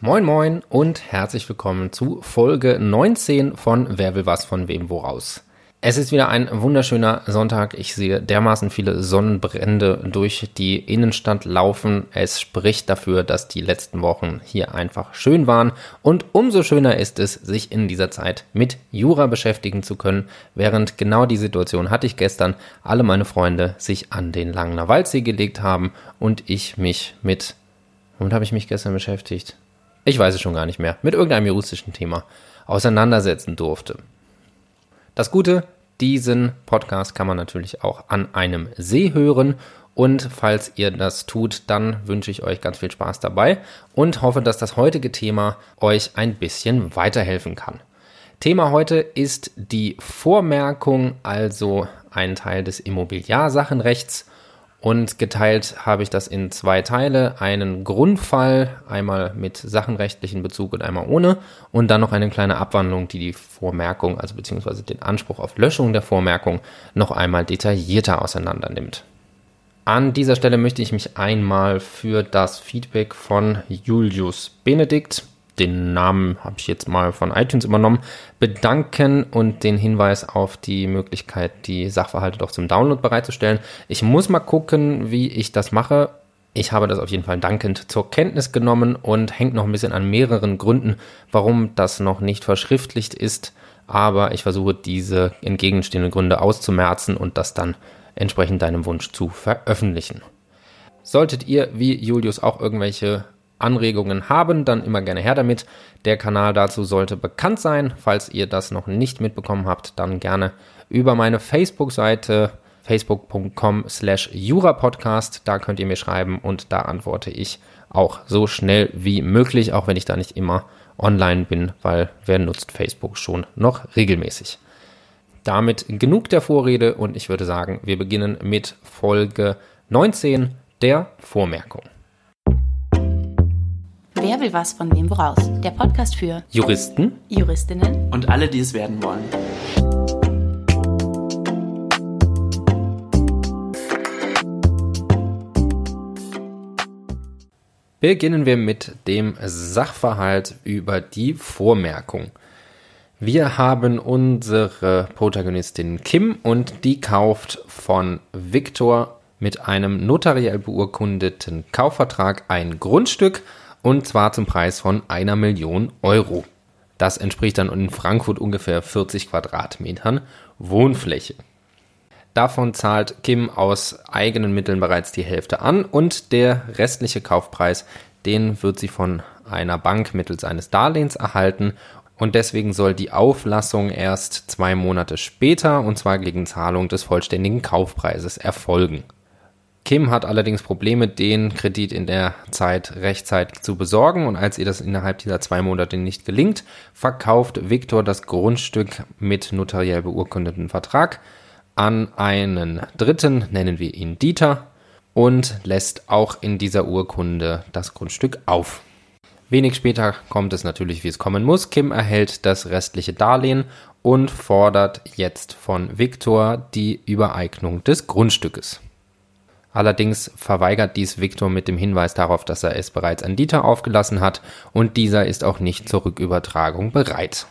Moin moin und herzlich willkommen zu Folge 19 von Wer will was von wem woraus. Es ist wieder ein wunderschöner Sonntag. Ich sehe dermaßen viele Sonnenbrände durch die Innenstadt laufen. Es spricht dafür, dass die letzten Wochen hier einfach schön waren. Und umso schöner ist es, sich in dieser Zeit mit Jura beschäftigen zu können. Während genau die Situation hatte ich gestern, alle meine Freunde sich an den Langener Waldsee gelegt haben und ich mich mit, womit habe ich mich gestern beschäftigt? Ich weiß es schon gar nicht mehr, mit irgendeinem juristischen Thema auseinandersetzen durfte. Das Gute, diesen Podcast kann man natürlich auch an einem See hören. Und falls ihr das tut, dann wünsche ich euch ganz viel Spaß dabei und hoffe, dass das heutige Thema euch ein bisschen weiterhelfen kann. Thema heute ist die Vormerkung, also ein Teil des Immobiliarsachenrechts und geteilt habe ich das in zwei Teile. Einen Grundfall, einmal mit sachenrechtlichen Bezug und einmal ohne. Und dann noch eine kleine Abwandlung, die die Vormerkung, also beziehungsweise den Anspruch auf Löschung der Vormerkung noch einmal detaillierter auseinander nimmt. An dieser Stelle möchte ich mich einmal für das Feedback von Julius Benedikt den Namen habe ich jetzt mal von iTunes übernommen, bedanken und den Hinweis auf die Möglichkeit, die Sachverhalte doch zum Download bereitzustellen. Ich muss mal gucken, wie ich das mache. Ich habe das auf jeden Fall dankend zur Kenntnis genommen und hängt noch ein bisschen an mehreren Gründen, warum das noch nicht verschriftlicht ist. Aber ich versuche diese entgegenstehenden Gründe auszumerzen und das dann entsprechend deinem Wunsch zu veröffentlichen. Solltet ihr wie Julius auch irgendwelche Anregungen haben, dann immer gerne her damit. Der Kanal dazu sollte bekannt sein. Falls ihr das noch nicht mitbekommen habt, dann gerne über meine Facebook-Seite facebook.com slash jurapodcast. Da könnt ihr mir schreiben und da antworte ich auch so schnell wie möglich, auch wenn ich da nicht immer online bin, weil wer nutzt Facebook schon noch regelmäßig. Damit genug der Vorrede und ich würde sagen, wir beginnen mit Folge 19 der Vormerkung. Wer will was von wem woraus? Der Podcast für Juristen, Juristinnen und alle, die es werden wollen. Beginnen wir mit dem Sachverhalt über die Vormerkung. Wir haben unsere Protagonistin Kim und die kauft von Victor mit einem notariell beurkundeten Kaufvertrag ein Grundstück und zwar zum Preis von einer Million Euro. Das entspricht dann in Frankfurt ungefähr 40 Quadratmetern Wohnfläche. Davon zahlt Kim aus eigenen Mitteln bereits die Hälfte an und der restliche Kaufpreis, den wird sie von einer Bank mittels eines Darlehens erhalten und deswegen soll die Auflassung erst zwei Monate später und zwar gegen Zahlung des vollständigen Kaufpreises erfolgen. Kim hat allerdings Probleme, den Kredit in der Zeit rechtzeitig zu besorgen und als ihr das innerhalb dieser zwei Monate nicht gelingt, verkauft Viktor das Grundstück mit notariell beurkundeten Vertrag an einen Dritten, nennen wir ihn Dieter, und lässt auch in dieser Urkunde das Grundstück auf. Wenig später kommt es natürlich, wie es kommen muss. Kim erhält das restliche Darlehen und fordert jetzt von Viktor die Übereignung des Grundstückes. Allerdings verweigert dies Viktor mit dem Hinweis darauf, dass er es bereits an Dieter aufgelassen hat und dieser ist auch nicht zur Rückübertragung bereit.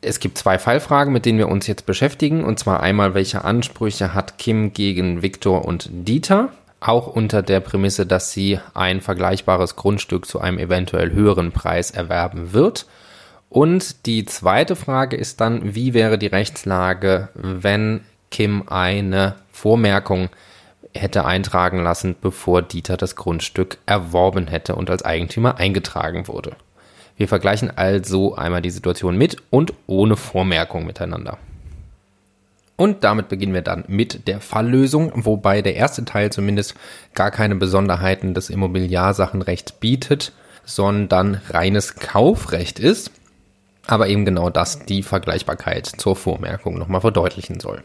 Es gibt zwei Fallfragen, mit denen wir uns jetzt beschäftigen, und zwar einmal, welche Ansprüche hat Kim gegen Viktor und Dieter, auch unter der Prämisse, dass sie ein vergleichbares Grundstück zu einem eventuell höheren Preis erwerben wird. Und die zweite Frage ist dann, wie wäre die Rechtslage, wenn Kim eine Vormerkung hätte eintragen lassen, bevor Dieter das Grundstück erworben hätte und als Eigentümer eingetragen wurde. Wir vergleichen also einmal die Situation mit und ohne Vormerkung miteinander. Und damit beginnen wir dann mit der Falllösung, wobei der erste Teil zumindest gar keine Besonderheiten des Immobiliarsachenrechts bietet, sondern reines Kaufrecht ist, aber eben genau das die Vergleichbarkeit zur Vormerkung nochmal verdeutlichen soll.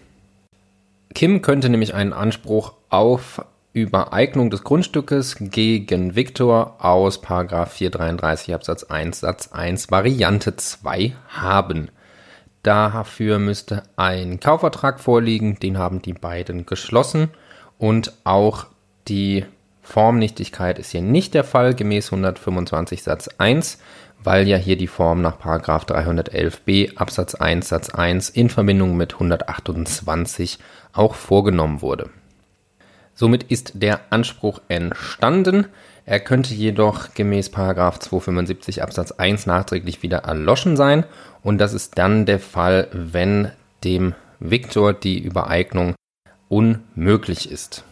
Kim könnte nämlich einen Anspruch auf Übereignung des Grundstückes gegen Viktor aus 433 Absatz 1 Satz 1 Variante 2 haben. Dafür müsste ein Kaufvertrag vorliegen, den haben die beiden geschlossen und auch die Formnichtigkeit ist hier nicht der Fall, gemäß 125 Satz 1, weil ja hier die Form nach 311b Absatz 1 Satz 1 in Verbindung mit 128 auch vorgenommen wurde. Somit ist der Anspruch entstanden. Er könnte jedoch gemäß 275 Absatz 1 nachträglich wieder erloschen sein und das ist dann der Fall, wenn dem Viktor die Übereignung unmöglich ist.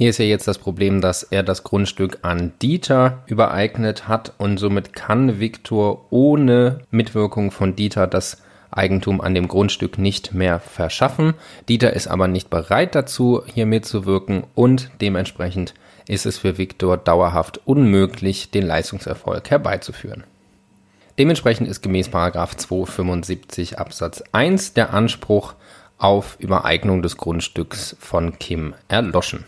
Hier ist ja jetzt das Problem, dass er das Grundstück an Dieter übereignet hat und somit kann Viktor ohne Mitwirkung von Dieter das Eigentum an dem Grundstück nicht mehr verschaffen. Dieter ist aber nicht bereit dazu, hier mitzuwirken und dementsprechend ist es für Viktor dauerhaft unmöglich, den Leistungserfolg herbeizuführen. Dementsprechend ist gemäß 275 Absatz 1 der Anspruch auf Übereignung des Grundstücks von Kim erloschen.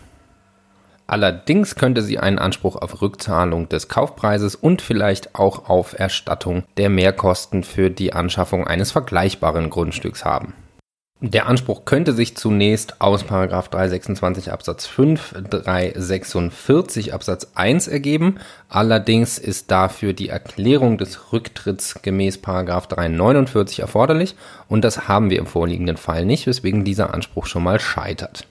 Allerdings könnte sie einen Anspruch auf Rückzahlung des Kaufpreises und vielleicht auch auf Erstattung der Mehrkosten für die Anschaffung eines vergleichbaren Grundstücks haben. Der Anspruch könnte sich zunächst aus 326 Absatz 5, 346 Absatz 1 ergeben. Allerdings ist dafür die Erklärung des Rücktritts gemäß 349 erforderlich und das haben wir im vorliegenden Fall nicht, weswegen dieser Anspruch schon mal scheitert.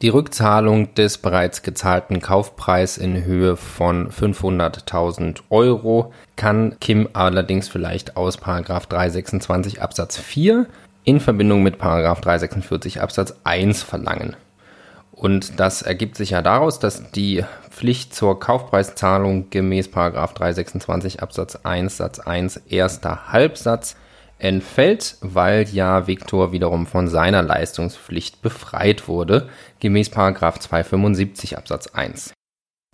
Die Rückzahlung des bereits gezahlten Kaufpreis in Höhe von 500.000 Euro kann Kim allerdings vielleicht aus 326 Absatz 4 in Verbindung mit 346 Absatz 1 verlangen. Und das ergibt sich ja daraus, dass die Pflicht zur Kaufpreiszahlung gemäß 326 Absatz 1 Satz 1 erster Halbsatz entfällt, weil ja Viktor wiederum von seiner Leistungspflicht befreit wurde, gemäß 275 Absatz 1.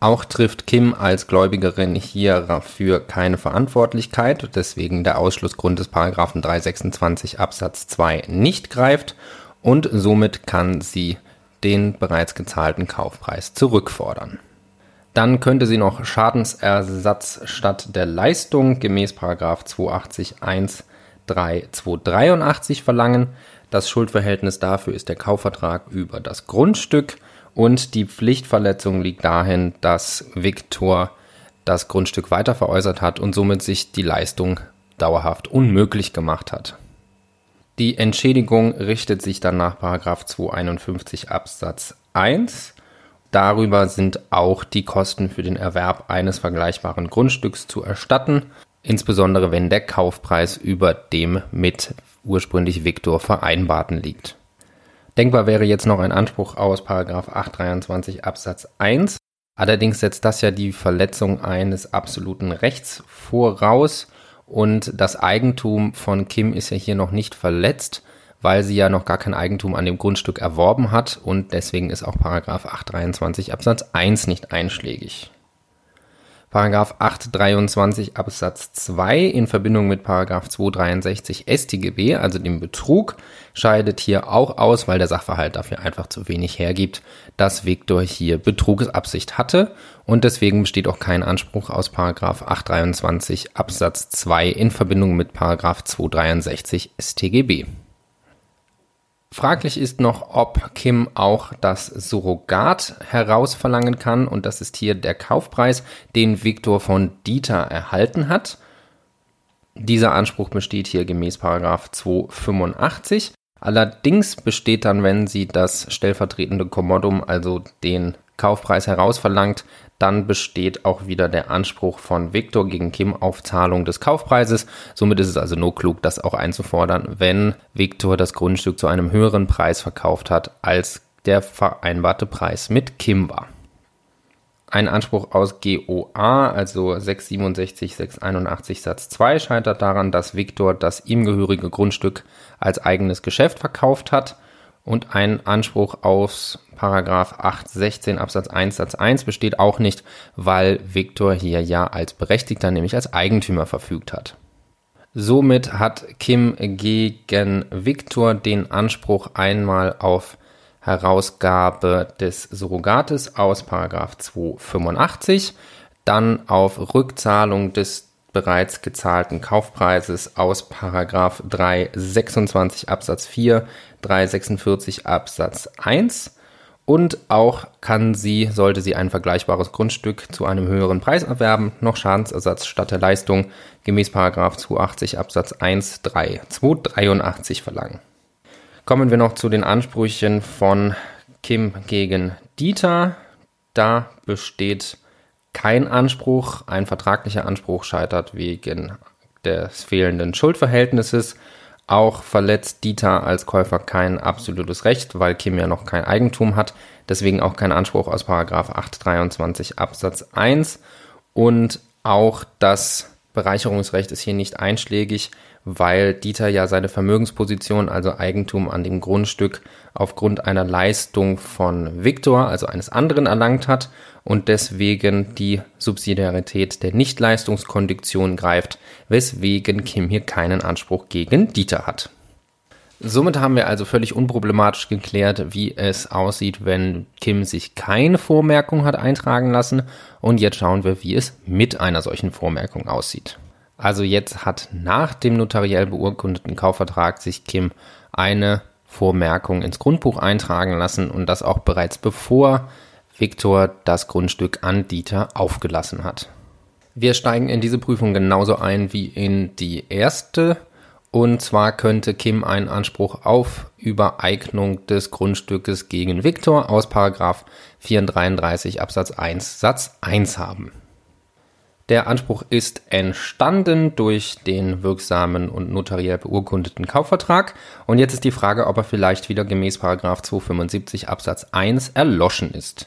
Auch trifft Kim als Gläubigerin hierfür keine Verantwortlichkeit, deswegen der Ausschlussgrund des Paragraphen 326 Absatz 2 nicht greift und somit kann sie den bereits gezahlten Kaufpreis zurückfordern. Dann könnte sie noch Schadensersatz statt der Leistung gemäß 280 1 3283 verlangen. Das Schuldverhältnis dafür ist der Kaufvertrag über das Grundstück und die Pflichtverletzung liegt dahin, dass Viktor das Grundstück weiter veräußert hat und somit sich die Leistung dauerhaft unmöglich gemacht hat. Die Entschädigung richtet sich dann nach 251 Absatz 1. Darüber sind auch die Kosten für den Erwerb eines vergleichbaren Grundstücks zu erstatten insbesondere wenn der Kaufpreis über dem mit ursprünglich Viktor vereinbarten liegt. Denkbar wäre jetzt noch ein Anspruch aus 823 Absatz 1. Allerdings setzt das ja die Verletzung eines absoluten Rechts voraus und das Eigentum von Kim ist ja hier noch nicht verletzt, weil sie ja noch gar kein Eigentum an dem Grundstück erworben hat und deswegen ist auch 823 Absatz 1 nicht einschlägig. Paragraph 823 Absatz 2 in Verbindung mit Paragraph 263 StGB, also dem Betrug, scheidet hier auch aus, weil der Sachverhalt dafür einfach zu wenig hergibt, dass Viktor hier Betrugsabsicht hatte und deswegen besteht auch kein Anspruch aus Paragraph 823 Absatz 2 in Verbindung mit Paragraph 263 StGB. Fraglich ist noch, ob Kim auch das Surrogat herausverlangen kann und das ist hier der Kaufpreis, den Viktor von Dieter erhalten hat. Dieser Anspruch besteht hier gemäß 285. Allerdings besteht dann, wenn sie das stellvertretende Kommodum, also den Kaufpreis herausverlangt, dann besteht auch wieder der Anspruch von Victor gegen Kim auf Zahlung des Kaufpreises. Somit ist es also nur klug, das auch einzufordern, wenn Victor das Grundstück zu einem höheren Preis verkauft hat, als der vereinbarte Preis mit Kim war. Ein Anspruch aus GOA, also 667, 681 Satz 2, scheitert daran, dass Victor das ihm gehörige Grundstück als eigenes Geschäft verkauft hat und ein Anspruch aus Paragraph 816 Absatz 1 Satz 1 besteht auch nicht, weil Viktor hier ja als Berechtigter, nämlich als Eigentümer verfügt hat. Somit hat Kim gegen Viktor den Anspruch einmal auf Herausgabe des Surrogates aus Paragraph 285, dann auf Rückzahlung des bereits gezahlten Kaufpreises aus Paragraph 326 Absatz 4, 346 Absatz 1 Und auch kann sie, sollte sie ein vergleichbares Grundstück zu einem höheren Preis erwerben, noch Schadensersatz statt der Leistung gemäß 280 Absatz 1 3 283 verlangen. Kommen wir noch zu den Ansprüchen von Kim gegen Dieter. Da besteht kein Anspruch. Ein vertraglicher Anspruch scheitert wegen des fehlenden Schuldverhältnisses. Auch verletzt Dieter als Käufer kein absolutes Recht, weil Kim ja noch kein Eigentum hat, deswegen auch kein Anspruch aus 823 Absatz 1 und auch das Bereicherungsrecht ist hier nicht einschlägig, weil Dieter ja seine Vermögensposition, also Eigentum an dem Grundstück, aufgrund einer Leistung von Viktor, also eines anderen, erlangt hat und deswegen die Subsidiarität der Nichtleistungskondition greift, weswegen Kim hier keinen Anspruch gegen Dieter hat. Somit haben wir also völlig unproblematisch geklärt, wie es aussieht, wenn Kim sich keine Vormerkung hat eintragen lassen. Und jetzt schauen wir, wie es mit einer solchen Vormerkung aussieht. Also jetzt hat nach dem notariell beurkundeten Kaufvertrag sich Kim eine Vormerkung ins Grundbuch eintragen lassen und das auch bereits bevor Viktor das Grundstück an Dieter aufgelassen hat. Wir steigen in diese Prüfung genauso ein wie in die erste. Und zwar könnte Kim einen Anspruch auf Übereignung des Grundstückes gegen Viktor aus 433 Absatz 1 Satz 1 haben. Der Anspruch ist entstanden durch den wirksamen und notariell beurkundeten Kaufvertrag. Und jetzt ist die Frage, ob er vielleicht wieder gemäß 275 Absatz 1 erloschen ist.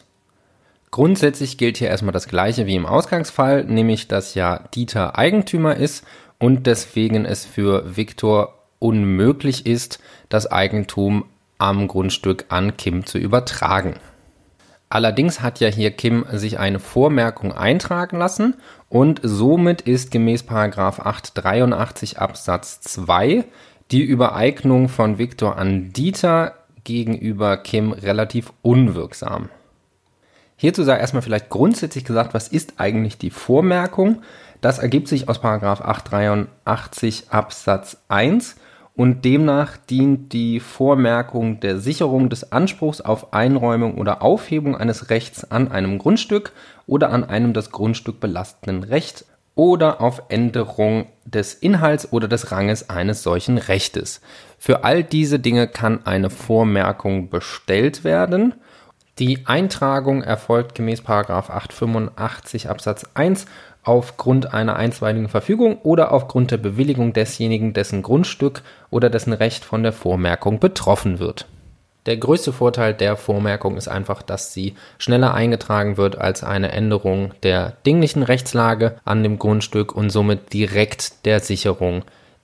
Grundsätzlich gilt hier erstmal das gleiche wie im Ausgangsfall, nämlich dass ja Dieter Eigentümer ist und deswegen es für Viktor unmöglich ist, das Eigentum am Grundstück an Kim zu übertragen. Allerdings hat ja hier Kim sich eine Vormerkung eintragen lassen und somit ist gemäß 883 Absatz 2 die Übereignung von Viktor an Dieter gegenüber Kim relativ unwirksam. Hierzu sei erstmal vielleicht grundsätzlich gesagt, was ist eigentlich die Vormerkung? Das ergibt sich aus 883 Absatz 1 und demnach dient die Vormerkung der Sicherung des Anspruchs auf Einräumung oder Aufhebung eines Rechts an einem Grundstück oder an einem das Grundstück belastenden Recht oder auf Änderung des Inhalts oder des Ranges eines solchen Rechtes. Für all diese Dinge kann eine Vormerkung bestellt werden die Eintragung erfolgt gemäß 885 Absatz 1 aufgrund einer einstweiligen Verfügung oder aufgrund der Bewilligung desjenigen, dessen Grundstück oder dessen Recht von der Vormerkung betroffen wird. Der größte Vorteil der Vormerkung ist einfach, dass sie schneller eingetragen wird als eine Änderung der dinglichen Rechtslage an dem Grundstück und somit direkt der Sicherung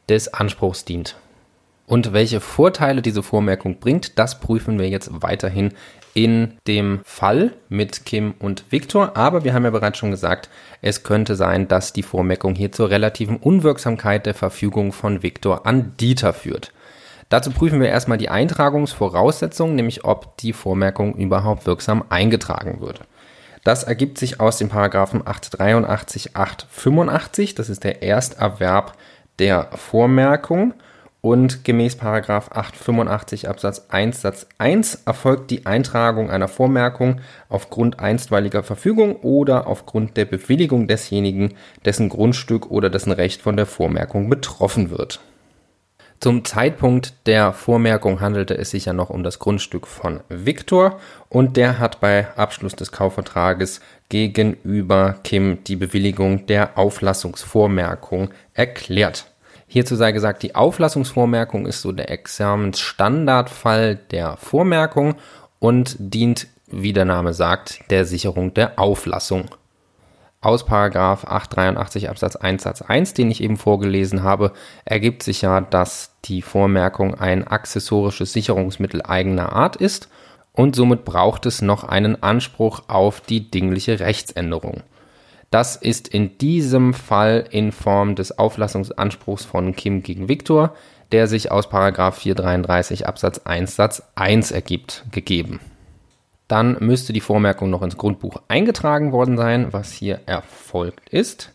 des Anspruchs dient. Und welche Vorteile diese Vormerkung bringt, das prüfen wir jetzt weiterhin in dem Fall mit Kim und Viktor. Aber wir haben ja bereits schon gesagt, es könnte sein, dass die Vormerkung hier zur relativen Unwirksamkeit der Verfügung von Viktor an Dieter führt. Dazu prüfen wir erstmal die Eintragungsvoraussetzungen, nämlich ob die Vormerkung überhaupt wirksam eingetragen wird. Das ergibt sich aus den Paragraphen 883, 885. Das ist der Ersterwerb der Vormerkung und gemäß 885 Absatz 1 Satz 1 erfolgt die Eintragung einer Vormerkung aufgrund einstweiliger Verfügung oder aufgrund der Bewilligung desjenigen, dessen Grundstück oder dessen Recht von der Vormerkung betroffen wird. Zum Zeitpunkt der Vormerkung handelte es sich ja noch um das Grundstück von Viktor und der hat bei Abschluss des Kaufvertrages gegenüber Kim die Bewilligung der Auflassungsvormerkung erklärt. Hierzu sei gesagt, die Auflassungsvormerkung ist so der Examensstandardfall der Vormerkung und dient, wie der Name sagt, der Sicherung der Auflassung. Aus Paragraph 883 Absatz 1 Satz 1, den ich eben vorgelesen habe, ergibt sich ja, dass die Vormerkung ein accessorisches Sicherungsmittel eigener Art ist und somit braucht es noch einen Anspruch auf die dingliche Rechtsänderung. Das ist in diesem Fall in Form des Auflassungsanspruchs von Kim gegen Viktor, der sich aus 433 Absatz 1 Satz 1 ergibt, gegeben. Dann müsste die Vormerkung noch ins Grundbuch eingetragen worden sein, was hier erfolgt ist.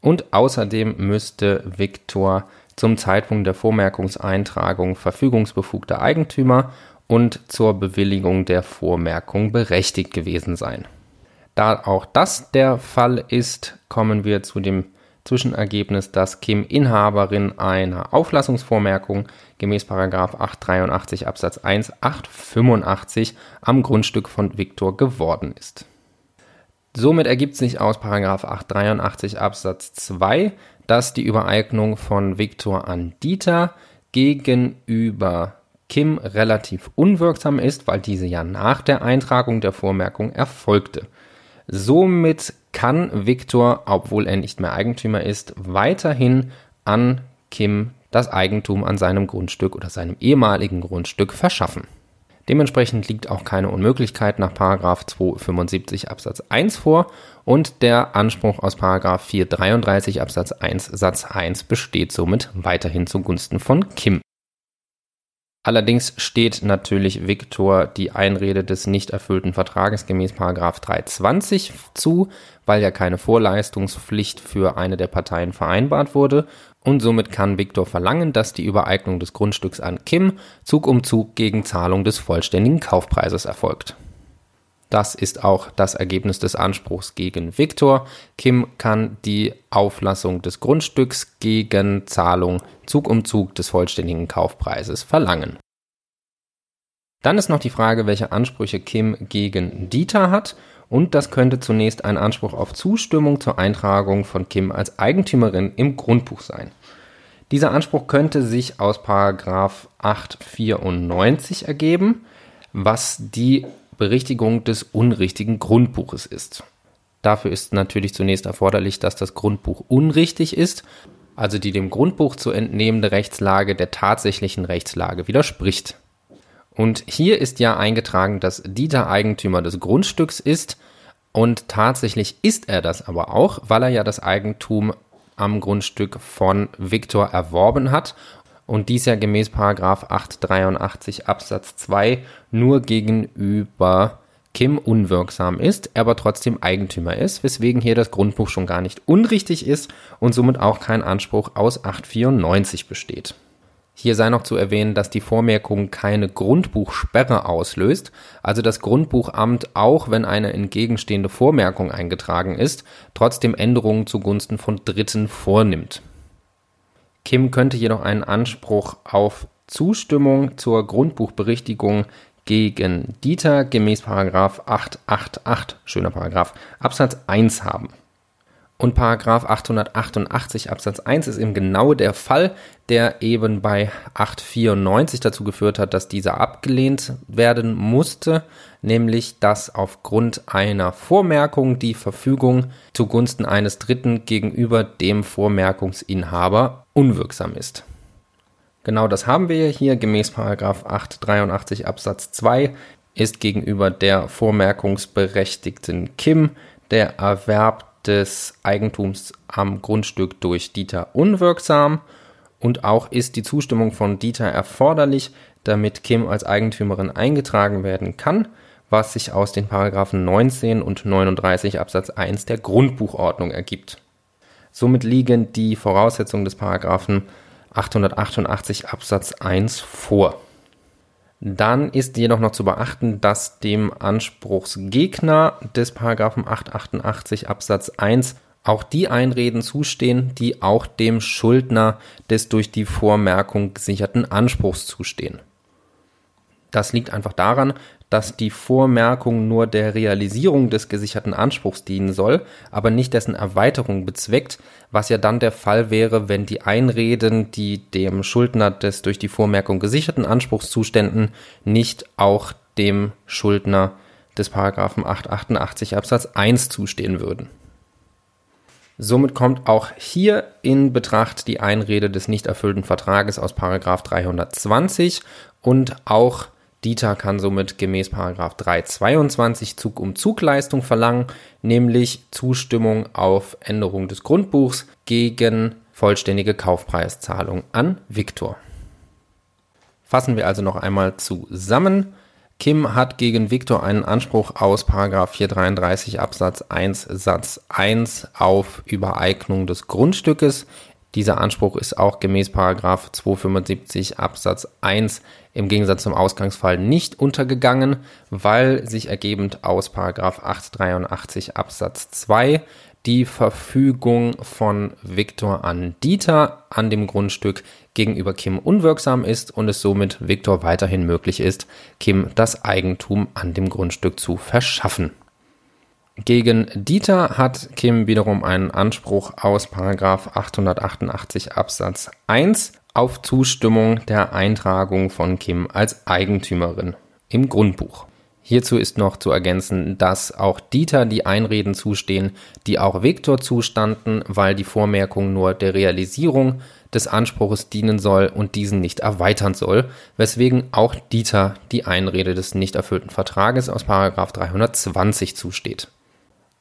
Und außerdem müsste Viktor zum Zeitpunkt der Vormerkungseintragung verfügungsbefugter Eigentümer und zur Bewilligung der Vormerkung berechtigt gewesen sein. Da auch das der Fall ist, kommen wir zu dem Zwischenergebnis, dass Kim Inhaberin einer Auflassungsvormerkung gemäß 883 Absatz 1 885 am Grundstück von Viktor geworden ist. Somit ergibt sich aus 883 Absatz 2, dass die Übereignung von Viktor an Dieter gegenüber Kim relativ unwirksam ist, weil diese ja nach der Eintragung der Vormerkung erfolgte. Somit kann Viktor, obwohl er nicht mehr Eigentümer ist, weiterhin an Kim das Eigentum an seinem Grundstück oder seinem ehemaligen Grundstück verschaffen. Dementsprechend liegt auch keine Unmöglichkeit nach 275 Absatz 1 vor und der Anspruch aus 433 Absatz 1 Satz 1 besteht somit weiterhin zugunsten von Kim. Allerdings steht natürlich Viktor die Einrede des nicht erfüllten Vertrages gemäß 320 zu, weil ja keine Vorleistungspflicht für eine der Parteien vereinbart wurde und somit kann Viktor verlangen, dass die Übereignung des Grundstücks an Kim Zug um Zug gegen Zahlung des vollständigen Kaufpreises erfolgt. Das ist auch das Ergebnis des Anspruchs gegen Viktor. Kim kann die Auflassung des Grundstücks gegen Zahlung Zug um Zug des vollständigen Kaufpreises verlangen. Dann ist noch die Frage, welche Ansprüche Kim gegen Dieter hat. Und das könnte zunächst ein Anspruch auf Zustimmung zur Eintragung von Kim als Eigentümerin im Grundbuch sein. Dieser Anspruch könnte sich aus 894 ergeben, was die Berichtigung des unrichtigen Grundbuches ist. Dafür ist natürlich zunächst erforderlich, dass das Grundbuch unrichtig ist, also die dem Grundbuch zu entnehmende Rechtslage der tatsächlichen Rechtslage widerspricht. Und hier ist ja eingetragen, dass Dieter Eigentümer des Grundstücks ist und tatsächlich ist er das aber auch, weil er ja das Eigentum am Grundstück von Viktor erworben hat und dies ja gemäß 883 Absatz 2 nur gegenüber Kim unwirksam ist, er aber trotzdem Eigentümer ist, weswegen hier das Grundbuch schon gar nicht unrichtig ist und somit auch kein Anspruch aus 894 besteht. Hier sei noch zu erwähnen, dass die Vormerkung keine Grundbuchsperre auslöst, also das Grundbuchamt, auch wenn eine entgegenstehende Vormerkung eingetragen ist, trotzdem Änderungen zugunsten von Dritten vornimmt. Kim könnte jedoch einen Anspruch auf Zustimmung zur Grundbuchberichtigung gegen Dieter gemäß 888, schöner Paragraph, Absatz 1 haben. Und Paragraph 888 Absatz 1 ist eben genau der Fall, der eben bei 894 dazu geführt hat, dass dieser abgelehnt werden musste, nämlich dass aufgrund einer Vormerkung die Verfügung zugunsten eines Dritten gegenüber dem Vormerkungsinhaber unwirksam ist. Genau das haben wir hier gemäß Paragraph 883 Absatz 2 ist gegenüber der Vormerkungsberechtigten Kim der Erwerb des Eigentums am Grundstück durch Dieter unwirksam und auch ist die Zustimmung von Dieter erforderlich, damit Kim als Eigentümerin eingetragen werden kann, was sich aus den Paragraphen 19 und 39 Absatz 1 der Grundbuchordnung ergibt. Somit liegen die Voraussetzungen des Paragraphen 888 Absatz 1 vor. Dann ist jedoch noch zu beachten, dass dem Anspruchsgegner des Paragraphen 888 Absatz 1 auch die Einreden zustehen, die auch dem Schuldner des durch die Vormerkung gesicherten Anspruchs zustehen. Das liegt einfach daran, dass die Vormerkung nur der Realisierung des gesicherten Anspruchs dienen soll, aber nicht dessen Erweiterung bezweckt, was ja dann der Fall wäre, wenn die Einreden, die dem Schuldner des durch die Vormerkung gesicherten Anspruchs zuständen, nicht auch dem Schuldner des Paragraphen 888 Absatz 1 zustehen würden. Somit kommt auch hier in Betracht die Einrede des nicht erfüllten Vertrages aus Paragraph 320 und auch Dieter kann somit gemäß 322 Zug um Zugleistung verlangen, nämlich Zustimmung auf Änderung des Grundbuchs gegen vollständige Kaufpreiszahlung an Viktor. Fassen wir also noch einmal zusammen. Kim hat gegen Viktor einen Anspruch aus 433 Absatz 1 Satz 1 auf Übereignung des Grundstückes Dieser Anspruch ist auch gemäß 275 Absatz 1 im Gegensatz zum Ausgangsfall nicht untergegangen, weil sich ergebend aus 883 Absatz 2 die Verfügung von Viktor an Dieter an dem Grundstück gegenüber Kim unwirksam ist und es somit Viktor weiterhin möglich ist, Kim das Eigentum an dem Grundstück zu verschaffen. Gegen Dieter hat Kim wiederum einen Anspruch aus 888 Absatz 1 auf Zustimmung der Eintragung von Kim als Eigentümerin im Grundbuch. Hierzu ist noch zu ergänzen, dass auch Dieter die Einreden zustehen, die auch Viktor zustanden, weil die Vormerkung nur der Realisierung des Anspruches dienen soll und diesen nicht erweitern soll, weswegen auch Dieter die Einrede des nicht erfüllten Vertrages aus 320 zusteht.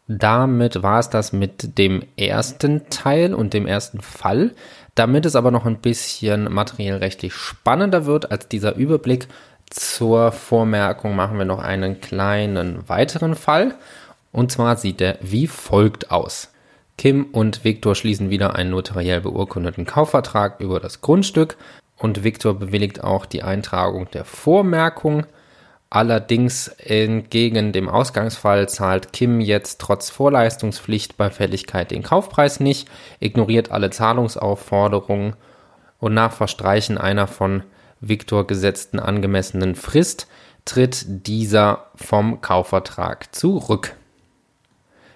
Damit war es das mit dem ersten Teil und dem ersten Fall. Damit es aber noch ein bisschen materiell rechtlich spannender wird als dieser Überblick zur Vormerkung, machen wir noch einen kleinen weiteren Fall. Und zwar sieht er wie folgt aus. Kim und Viktor schließen wieder einen notariell beurkundeten Kaufvertrag über das Grundstück und Viktor bewilligt auch die Eintragung der Vormerkung. Allerdings entgegen dem Ausgangsfall zahlt Kim jetzt trotz Vorleistungspflicht bei Fälligkeit den Kaufpreis nicht, ignoriert alle Zahlungsaufforderungen und nach Verstreichen einer von Viktor gesetzten angemessenen Frist tritt dieser vom Kaufvertrag zurück.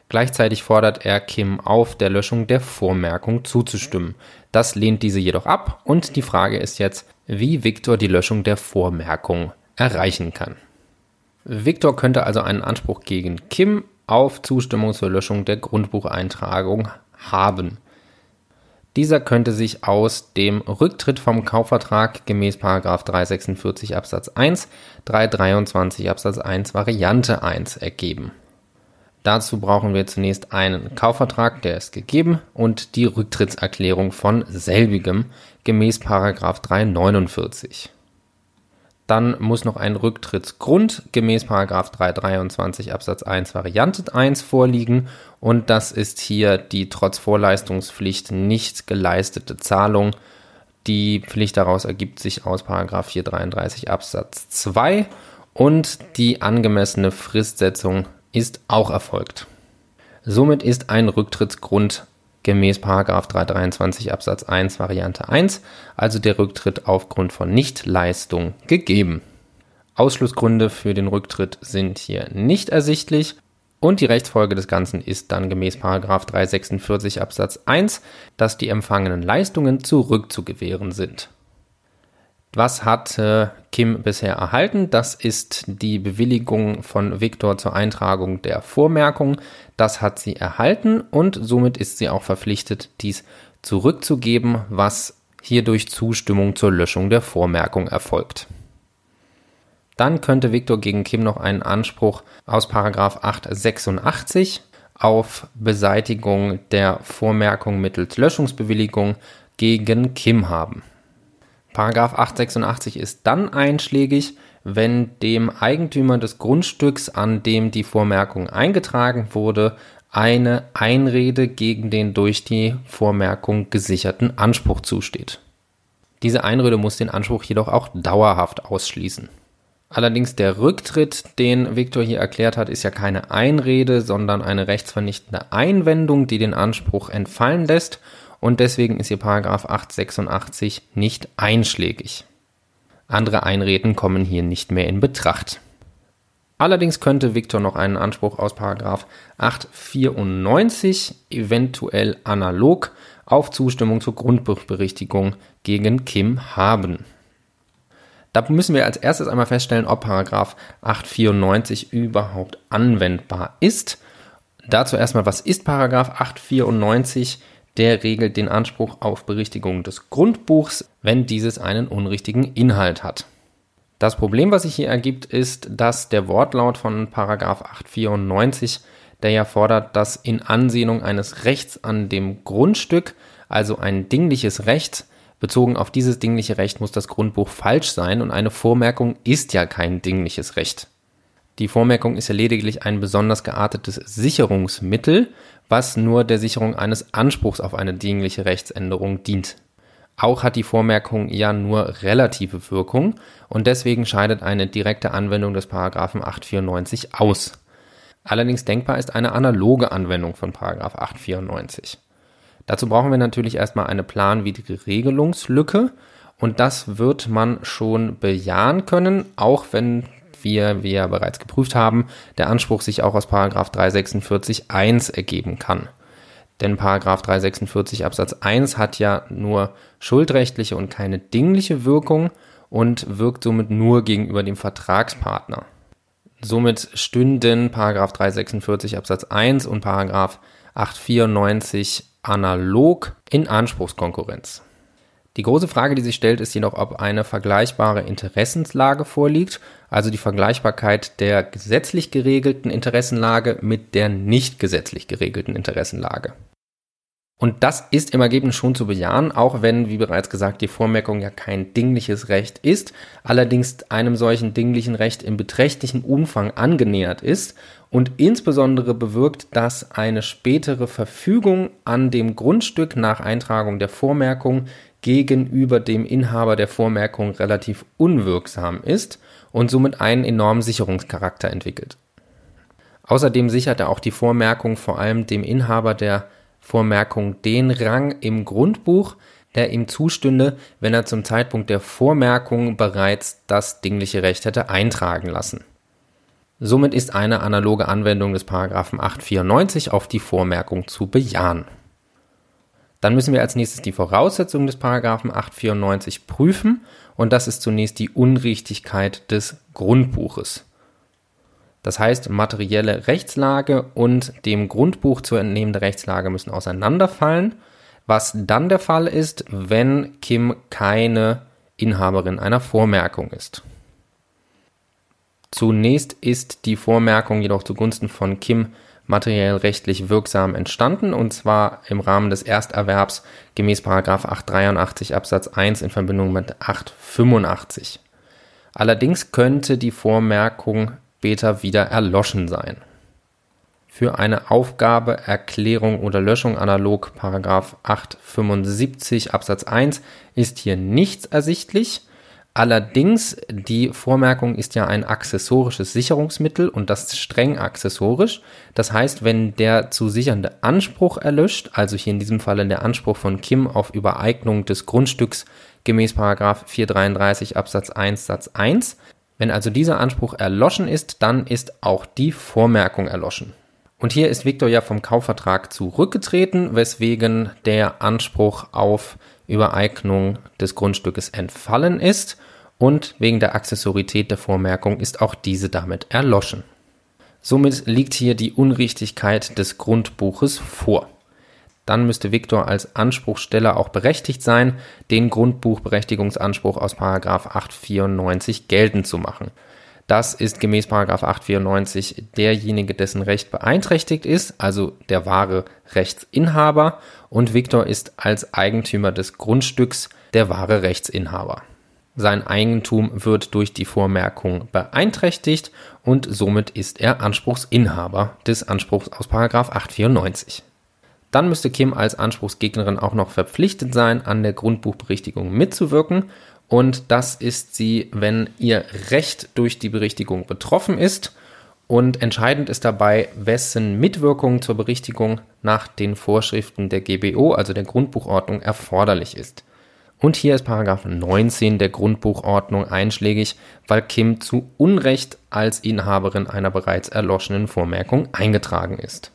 Gleichzeitig fordert er Kim auf, der Löschung der Vormerkung zuzustimmen. Das lehnt diese jedoch ab und die Frage ist jetzt, wie Viktor die Löschung der Vormerkung erreichen kann. Victor könnte also einen Anspruch gegen Kim auf Zustimmung zur Löschung der Grundbucheintragung haben. Dieser könnte sich aus dem Rücktritt vom Kaufvertrag gemäß 346 Absatz 1, 323 Absatz 1 Variante 1 ergeben. Dazu brauchen wir zunächst einen Kaufvertrag, der ist gegeben, und die Rücktrittserklärung von selbigem gemäß 349. Dann muss noch ein Rücktrittsgrund gemäß 323 Absatz 1 Variante 1 vorliegen und das ist hier die trotz Vorleistungspflicht nicht geleistete Zahlung. Die Pflicht daraus ergibt sich aus 433 Absatz 2 und die angemessene Fristsetzung ist auch erfolgt. Somit ist ein Rücktrittsgrund gemäß 323 Absatz 1 Variante 1, also der Rücktritt aufgrund von Nichtleistung gegeben. Ausschlussgründe für den Rücktritt sind hier nicht ersichtlich und die Rechtsfolge des Ganzen ist dann gemäß 346 Absatz 1, dass die empfangenen Leistungen zurückzugewähren sind. Was hat äh, Kim bisher erhalten? Das ist die Bewilligung von Viktor zur Eintragung der Vormerkung. Das hat sie erhalten und somit ist sie auch verpflichtet, dies zurückzugeben, was hier durch Zustimmung zur Löschung der Vormerkung erfolgt. Dann könnte Viktor gegen Kim noch einen Anspruch aus 886 auf Beseitigung der Vormerkung mittels Löschungsbewilligung gegen Kim haben. Paragraph 886 ist dann einschlägig, wenn dem Eigentümer des Grundstücks, an dem die Vormerkung eingetragen wurde, eine Einrede gegen den durch die Vormerkung gesicherten Anspruch zusteht. Diese Einrede muss den Anspruch jedoch auch dauerhaft ausschließen. Allerdings der Rücktritt, den Viktor hier erklärt hat, ist ja keine Einrede, sondern eine rechtsvernichtende Einwendung, die den Anspruch entfallen lässt und deswegen ist hier Paragraph 886 nicht einschlägig. Andere Einreden kommen hier nicht mehr in Betracht. Allerdings könnte Victor noch einen Anspruch aus Paragraph 894 eventuell analog auf Zustimmung zur Grundbuchberichtigung gegen Kim haben. Da müssen wir als erstes einmal feststellen, ob Paragraph 894 überhaupt anwendbar ist. Dazu erstmal, was ist Paragraph 894? Der regelt den Anspruch auf Berichtigung des Grundbuchs, wenn dieses einen unrichtigen Inhalt hat. Das Problem, was sich hier ergibt, ist, dass der Wortlaut von 894, der ja fordert, dass in Ansehung eines Rechts an dem Grundstück, also ein dingliches Recht, bezogen auf dieses dingliche Recht muss das Grundbuch falsch sein und eine Vormerkung ist ja kein dingliches Recht. Die Vormerkung ist ja lediglich ein besonders geartetes Sicherungsmittel, was nur der Sicherung eines Anspruchs auf eine dingliche Rechtsänderung dient. Auch hat die Vormerkung ja nur relative Wirkung und deswegen scheidet eine direkte Anwendung des Paragraphen 894 aus. Allerdings denkbar ist eine analoge Anwendung von Paragraph 894. Dazu brauchen wir natürlich erstmal eine planwidrige Regelungslücke und das wird man schon bejahen können, auch wenn wir, wie ja bereits geprüft haben, der Anspruch sich auch aus Paragraph 346 1 ergeben kann. Denn Paragraph 346 Absatz 1 hat ja nur schuldrechtliche und keine dingliche Wirkung und wirkt somit nur gegenüber dem Vertragspartner. Somit stünden Paragraph 346 Absatz 1 und Paragraph 894 analog in Anspruchskonkurrenz. Die große Frage, die sich stellt, ist jedoch, ob eine vergleichbare Interessenslage vorliegt, also die Vergleichbarkeit der gesetzlich geregelten Interessenlage mit der nicht gesetzlich geregelten Interessenlage. Und das ist im Ergebnis schon zu bejahen, auch wenn, wie bereits gesagt, die Vormerkung ja kein dingliches Recht ist, allerdings einem solchen dinglichen Recht in beträchtlichem Umfang angenähert ist und insbesondere bewirkt, dass eine spätere Verfügung an dem Grundstück nach Eintragung der Vormerkung gegenüber dem Inhaber der Vormerkung relativ unwirksam ist und somit einen enormen Sicherungscharakter entwickelt. Außerdem sichert er auch die Vormerkung vor allem dem Inhaber der Vormerkung den Rang im Grundbuch, der ihm zustünde, wenn er zum Zeitpunkt der Vormerkung bereits das dingliche Recht hätte eintragen lassen. Somit ist eine analoge Anwendung des Paragraphen 894 auf die Vormerkung zu bejahen. Dann müssen wir als nächstes die Voraussetzungen des Paragraphen 894 prüfen und das ist zunächst die Unrichtigkeit des Grundbuches. Das heißt, materielle Rechtslage und dem Grundbuch zu entnehmende Rechtslage müssen auseinanderfallen, was dann der Fall ist, wenn Kim keine Inhaberin einer Vormerkung ist. Zunächst ist die Vormerkung jedoch zugunsten von Kim materiell rechtlich wirksam entstanden und zwar im Rahmen des Ersterwerbs gemäß 883 Absatz 1 in Verbindung mit 885. Allerdings könnte die Vormerkung später wieder erloschen sein. Für eine Aufgabe, Erklärung oder Löschung analog 875 Absatz 1 ist hier nichts ersichtlich. Allerdings, die Vormerkung ist ja ein accessorisches Sicherungsmittel und das streng accessorisch. Das heißt, wenn der zu sichernde Anspruch erlöscht, also hier in diesem Falle der Anspruch von Kim auf Übereignung des Grundstücks gemäß 433 Absatz 1 Satz 1, wenn also dieser Anspruch erloschen ist, dann ist auch die Vormerkung erloschen. Und hier ist Victor ja vom Kaufvertrag zurückgetreten, weswegen der Anspruch auf Übereignung des Grundstückes entfallen ist und wegen der Accessorität der Vormerkung ist auch diese damit erloschen. Somit liegt hier die Unrichtigkeit des Grundbuches vor dann müsste Viktor als Anspruchsteller auch berechtigt sein, den Grundbuchberechtigungsanspruch aus 894 geltend zu machen. Das ist gemäß 894 derjenige, dessen Recht beeinträchtigt ist, also der wahre Rechtsinhaber, und Viktor ist als Eigentümer des Grundstücks der wahre Rechtsinhaber. Sein Eigentum wird durch die Vormerkung beeinträchtigt und somit ist er Anspruchsinhaber des Anspruchs aus 894. Dann müsste Kim als Anspruchsgegnerin auch noch verpflichtet sein, an der Grundbuchberichtigung mitzuwirken. Und das ist sie, wenn ihr Recht durch die Berichtigung betroffen ist. Und entscheidend ist dabei, wessen Mitwirkung zur Berichtigung nach den Vorschriften der GBO, also der Grundbuchordnung, erforderlich ist. Und hier ist Paragraph 19 der Grundbuchordnung einschlägig, weil Kim zu Unrecht als Inhaberin einer bereits erloschenen Vormerkung eingetragen ist.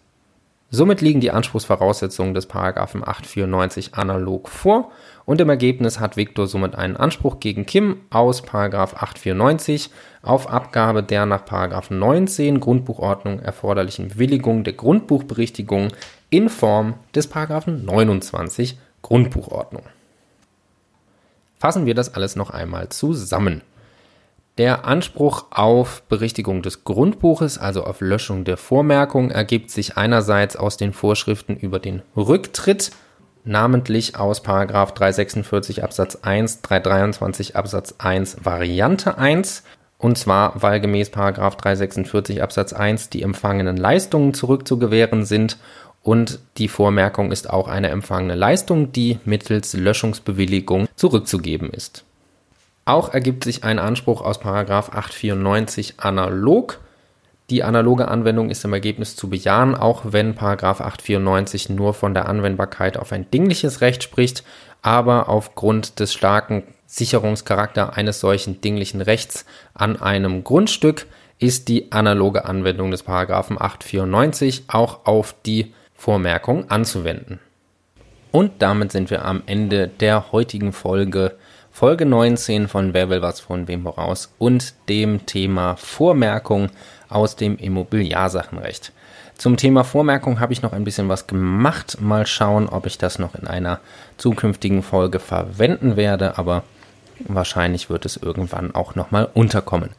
Somit liegen die Anspruchsvoraussetzungen des Paragraphen 894 analog vor und im Ergebnis hat Viktor somit einen Anspruch gegen Kim aus Paragraph 894 auf Abgabe der nach Paragraph 19 Grundbuchordnung erforderlichen Bewilligung der Grundbuchberichtigung in Form des Paragraphen 29 Grundbuchordnung. Fassen wir das alles noch einmal zusammen. Der Anspruch auf Berichtigung des Grundbuches, also auf Löschung der Vormerkung, ergibt sich einerseits aus den Vorschriften über den Rücktritt, namentlich aus 346 Absatz 1, 323 Absatz 1 Variante 1 Und zwar, weil gemäß 346 Absatz 1 die empfangenen Leistungen zurückzugewähren sind und die Vormerkung ist auch eine empfangene Leistung, die mittels Löschungsbewilligung zurückzugeben ist. Auch ergibt sich ein Anspruch aus 894 analog. Die analoge Anwendung ist im Ergebnis zu bejahen, auch wenn 894 nur von der Anwendbarkeit auf ein dingliches Recht spricht, aber aufgrund des starken Sicherungscharakter eines solchen dinglichen Rechts an einem Grundstück ist die analoge Anwendung des Paragraphen 894 auch auf die Vormerkung anzuwenden. Und damit sind wir am Ende der heutigen Folge, Folge 19 von Wer will was von wem voraus und dem Thema Vormerkung aus dem Immobiliarsachenrecht. Zum Thema Vormerkung habe ich noch ein bisschen was gemacht. Mal schauen, ob ich das noch in einer zukünftigen Folge verwenden werde, aber wahrscheinlich wird es irgendwann auch nochmal unterkommen.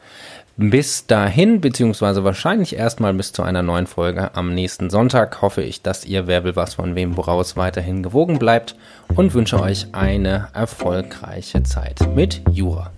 Bis dahin, beziehungsweise wahrscheinlich erstmal bis zu einer neuen Folge am nächsten Sonntag, hoffe ich, dass ihr Wer will was von wem woraus weiterhin gewogen bleibt und wünsche euch eine erfolgreiche Zeit mit Jura.